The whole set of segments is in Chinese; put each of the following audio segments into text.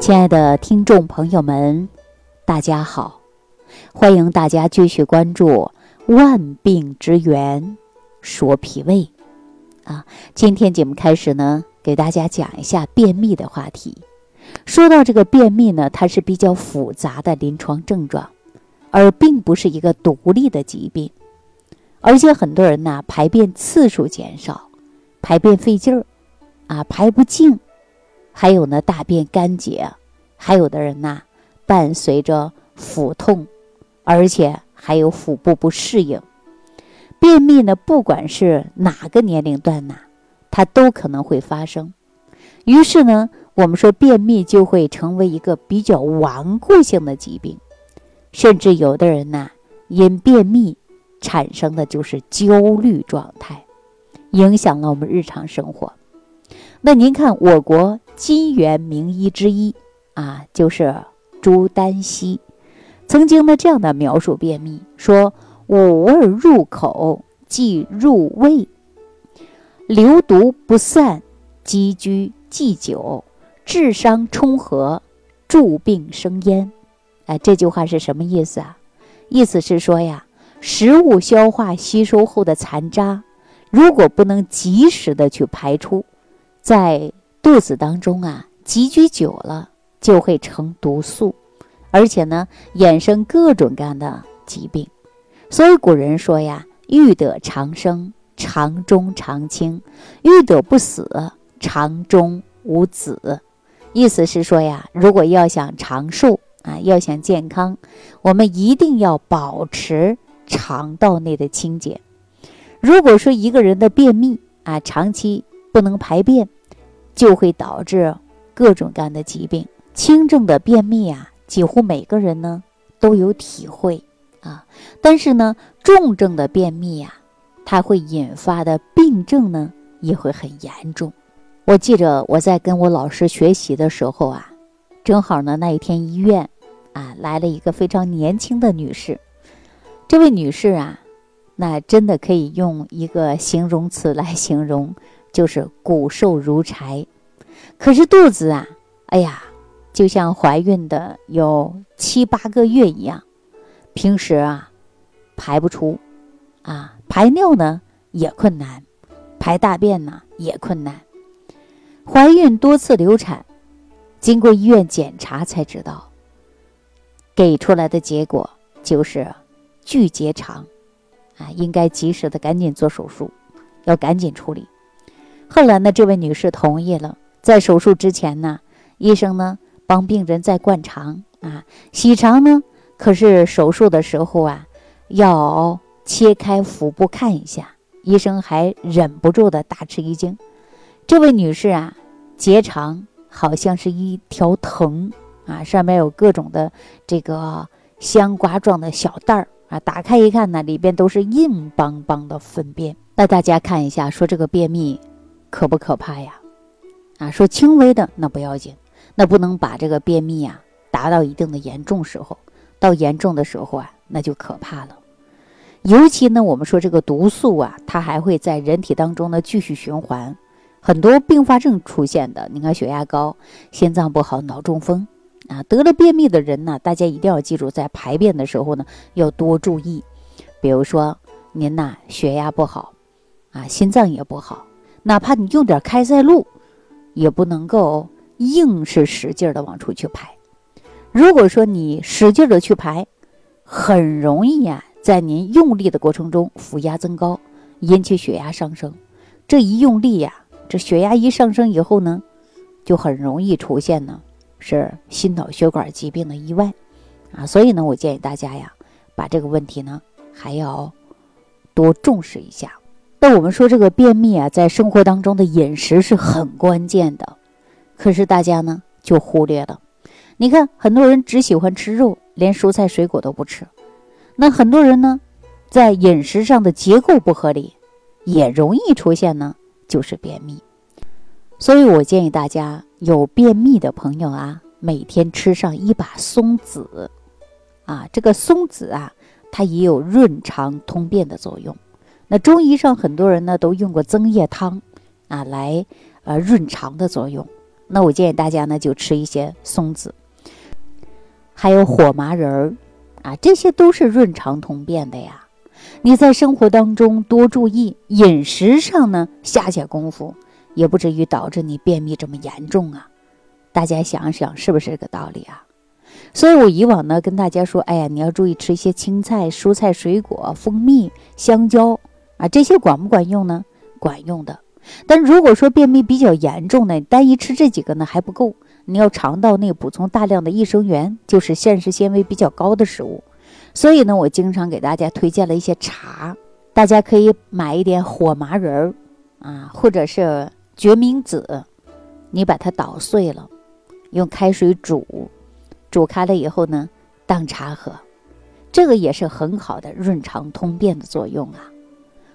亲爱的听众朋友们，大家好！欢迎大家继续关注《万病之源说脾胃》啊。今天节目开始呢，给大家讲一下便秘的话题。说到这个便秘呢，它是比较复杂的临床症状，而并不是一个独立的疾病。而且很多人呢，排便次数减少，排便费劲儿，啊，排不净。还有呢，大便干结，还有的人呐，伴随着腹痛，而且还有腹部不适应。便秘呢，不管是哪个年龄段呐，它都可能会发生。于是呢，我们说便秘就会成为一个比较顽固性的疾病，甚至有的人呐，因便秘产生的就是焦虑状态，影响了我们日常生活。那您看，我国金元名医之一啊，就是朱丹溪，曾经呢这样的描述便秘：说五味入口即入胃，流毒不散，积居既久，治伤冲和，助病生焉。哎，这句话是什么意思啊？意思是说呀，食物消化吸收后的残渣，如果不能及时的去排出。在肚子当中啊，积聚久了就会成毒素，而且呢，衍生各种各样的疾病。所以古人说呀：“欲得长生，肠中常青；欲得不死，肠中无子。”意思是说呀，如果要想长寿啊，要想健康，我们一定要保持肠道内的清洁。如果说一个人的便秘啊，长期不能排便，就会导致各种各样的疾病。轻症的便秘啊，几乎每个人呢都有体会啊。但是呢，重症的便秘啊，它会引发的病症呢也会很严重。我记着我在跟我老师学习的时候啊，正好呢那一天医院啊来了一个非常年轻的女士。这位女士啊，那真的可以用一个形容词来形容。就是骨瘦如柴，可是肚子啊，哎呀，就像怀孕的有七八个月一样，平时啊排不出，啊排尿呢也困难，排大便呢也困难。怀孕多次流产，经过医院检查才知道，给出来的结果就是巨结肠，啊，应该及时的赶紧做手术，要赶紧处理。后来呢，这位女士同意了。在手术之前呢，医生呢帮病人在灌肠啊、洗肠呢。可是手术的时候啊，要切开腹部看一下，医生还忍不住的大吃一惊。这位女士啊，结肠好像是一条藤啊，上面有各种的这个香瓜状的小袋儿啊，打开一看呢，里边都是硬邦邦的粪便。那大家看一下，说这个便秘。可不可怕呀？啊，说轻微的那不要紧，那不能把这个便秘啊达到一定的严重时候，到严重的时候啊，那就可怕了。尤其呢，我们说这个毒素啊，它还会在人体当中呢继续循环，很多并发症出现的。你看血压高、心脏不好、脑中风啊，得了便秘的人呢，大家一定要记住，在排便的时候呢要多注意。比如说您呐血压不好啊，心脏也不好。哪怕你用点开塞露，也不能够硬是使劲的往出去排。如果说你使劲的去排，很容易呀，在您用力的过程中，腹压增高，引起血压上升。这一用力呀，这血压一上升以后呢，就很容易出现呢是心脑血管疾病的意外啊。所以呢，我建议大家呀，把这个问题呢还要多重视一下。那我们说这个便秘啊，在生活当中的饮食是很关键的，可是大家呢就忽略了。你看，很多人只喜欢吃肉，连蔬菜水果都不吃。那很多人呢，在饮食上的结构不合理，也容易出现呢，就是便秘。所以我建议大家有便秘的朋友啊，每天吃上一把松子，啊，这个松子啊，它也有润肠通便的作用。那中医上很多人呢都用过增液汤，啊，来呃润肠的作用，那我建议大家呢就吃一些松子，还有火麻仁儿，啊，这些都是润肠通便的呀。你在生活当中多注意饮食上呢，下下功夫，也不至于导致你便秘这么严重啊。大家想想是不是这个道理啊？所以我以往呢跟大家说，哎呀，你要注意吃一些青菜、蔬菜、水果、蜂蜜、香蕉啊，这些管不管用呢？管用的。但如果说便秘比较严重呢，单一吃这几个呢还不够，你要肠道内补充大量的益生元，就是膳食纤维比较高的食物。所以呢，我经常给大家推荐了一些茶，大家可以买一点火麻仁儿啊，或者是决明子，你把它捣碎了，用开水煮，煮开了以后呢，当茶喝，这个也是很好的润肠通便的作用啊。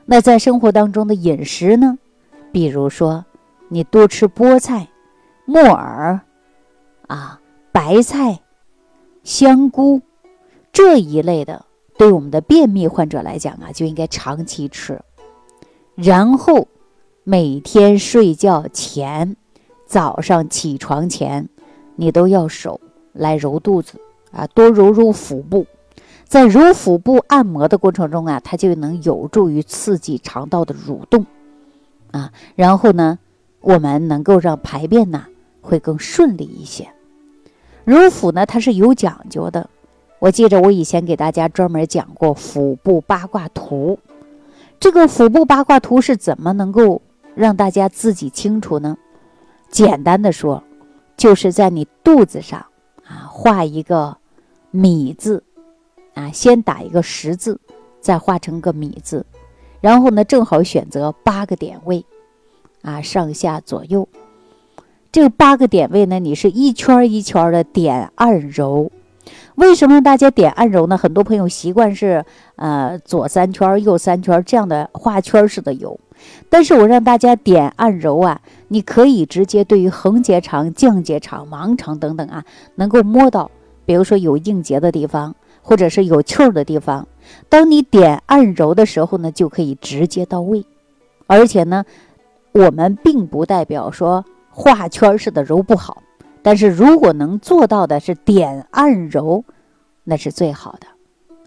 那在生活当中的饮食呢？比如说，你多吃菠菜、木耳，啊，白菜、香菇这一类的，对我们的便秘患者来讲啊，就应该长期吃。然后每天睡觉前、早上起床前，你都要手来揉肚子啊，多揉揉腹部。在揉腹部按摩的过程中啊，它就能有助于刺激肠道的蠕动。啊，然后呢，我们能够让排便呢会更顺利一些。揉腹呢，它是有讲究的。我记着我以前给大家专门讲过腹部八卦图。这个腹部八卦图是怎么能够让大家自己清楚呢？简单的说，就是在你肚子上啊画一个米字，啊先打一个十字，再画成个米字。然后呢，正好选择八个点位，啊，上下左右，这八个点位呢，你是一圈一圈的点按揉。为什么大家点按揉呢？很多朋友习惯是呃左三圈右三圈这样的画圈式的揉，但是我让大家点按揉啊，你可以直接对于横结肠、降结肠、盲肠等等啊，能够摸到，比如说有硬结的地方，或者是有气儿的地方。当你点按揉的时候呢，就可以直接到位，而且呢，我们并不代表说画圈式的揉不好，但是如果能做到的是点按揉，那是最好的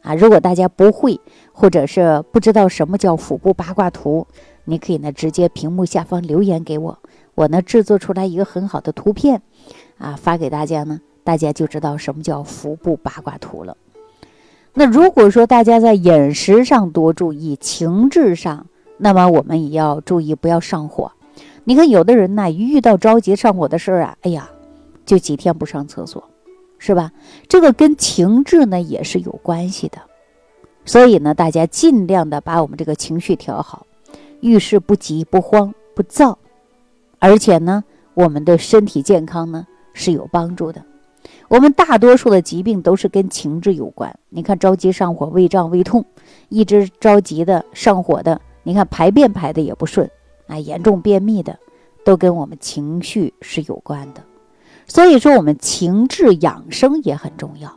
啊。如果大家不会或者是不知道什么叫腹部八卦图，你可以呢直接屏幕下方留言给我，我呢制作出来一个很好的图片啊发给大家呢，大家就知道什么叫腹部八卦图了。那如果说大家在饮食上多注意，情志上，那么我们也要注意不要上火。你看，有的人呢，一遇到着急上火的事儿啊，哎呀，就几天不上厕所，是吧？这个跟情志呢也是有关系的。所以呢，大家尽量的把我们这个情绪调好，遇事不急不慌不躁，而且呢，我们的身体健康呢是有帮助的。我们大多数的疾病都是跟情志有关。你看，着急上火、胃胀、胃痛，一直着急的上火的，你看排便排的也不顺，啊，严重便秘的，都跟我们情绪是有关的。所以说，我们情志养生也很重要。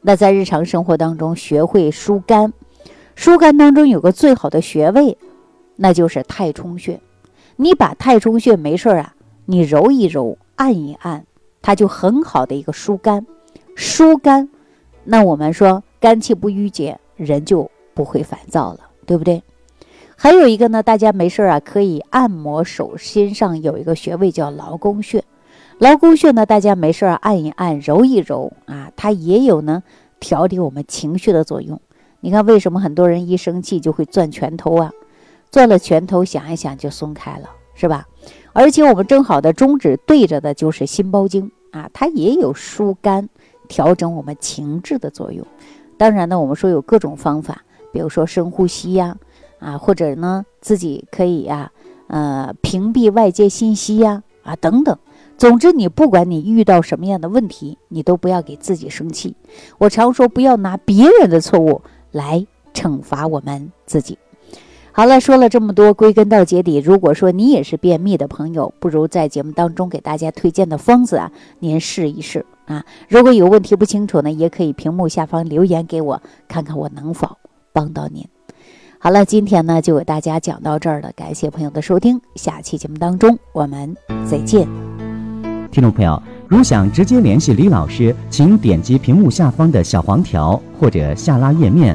那在日常生活当中，学会疏肝，疏肝当中有个最好的穴位，那就是太冲穴。你把太冲穴没事啊，你揉一揉，按一按。它就很好的一个疏肝，疏肝，那我们说肝气不郁结，人就不会烦躁了，对不对？还有一个呢，大家没事啊，可以按摩手心上有一个穴位叫劳宫穴，劳宫穴呢，大家没事按一按，揉一揉啊，它也有呢调理我们情绪的作用。你看为什么很多人一生气就会攥拳头啊？攥了拳头想一想就松开了，是吧？而且我们正好的中指对着的就是心包经。啊，它也有疏肝、调整我们情志的作用。当然呢，我们说有各种方法，比如说深呼吸呀，啊，或者呢自己可以呀，呃，屏蔽外界信息呀，啊等等。总之，你不管你遇到什么样的问题，你都不要给自己生气。我常说，不要拿别人的错误来惩罚我们自己。好了，说了这么多，归根到结底，如果说你也是便秘的朋友，不如在节目当中给大家推荐的方子啊，您试一试啊。如果有问题不清楚呢，也可以屏幕下方留言给我，看看我能否帮到您。好了，今天呢就给大家讲到这儿了，感谢朋友的收听，下期节目当中我们再见。听众朋友，如想直接联系李老师，请点击屏幕下方的小黄条，或者下拉页面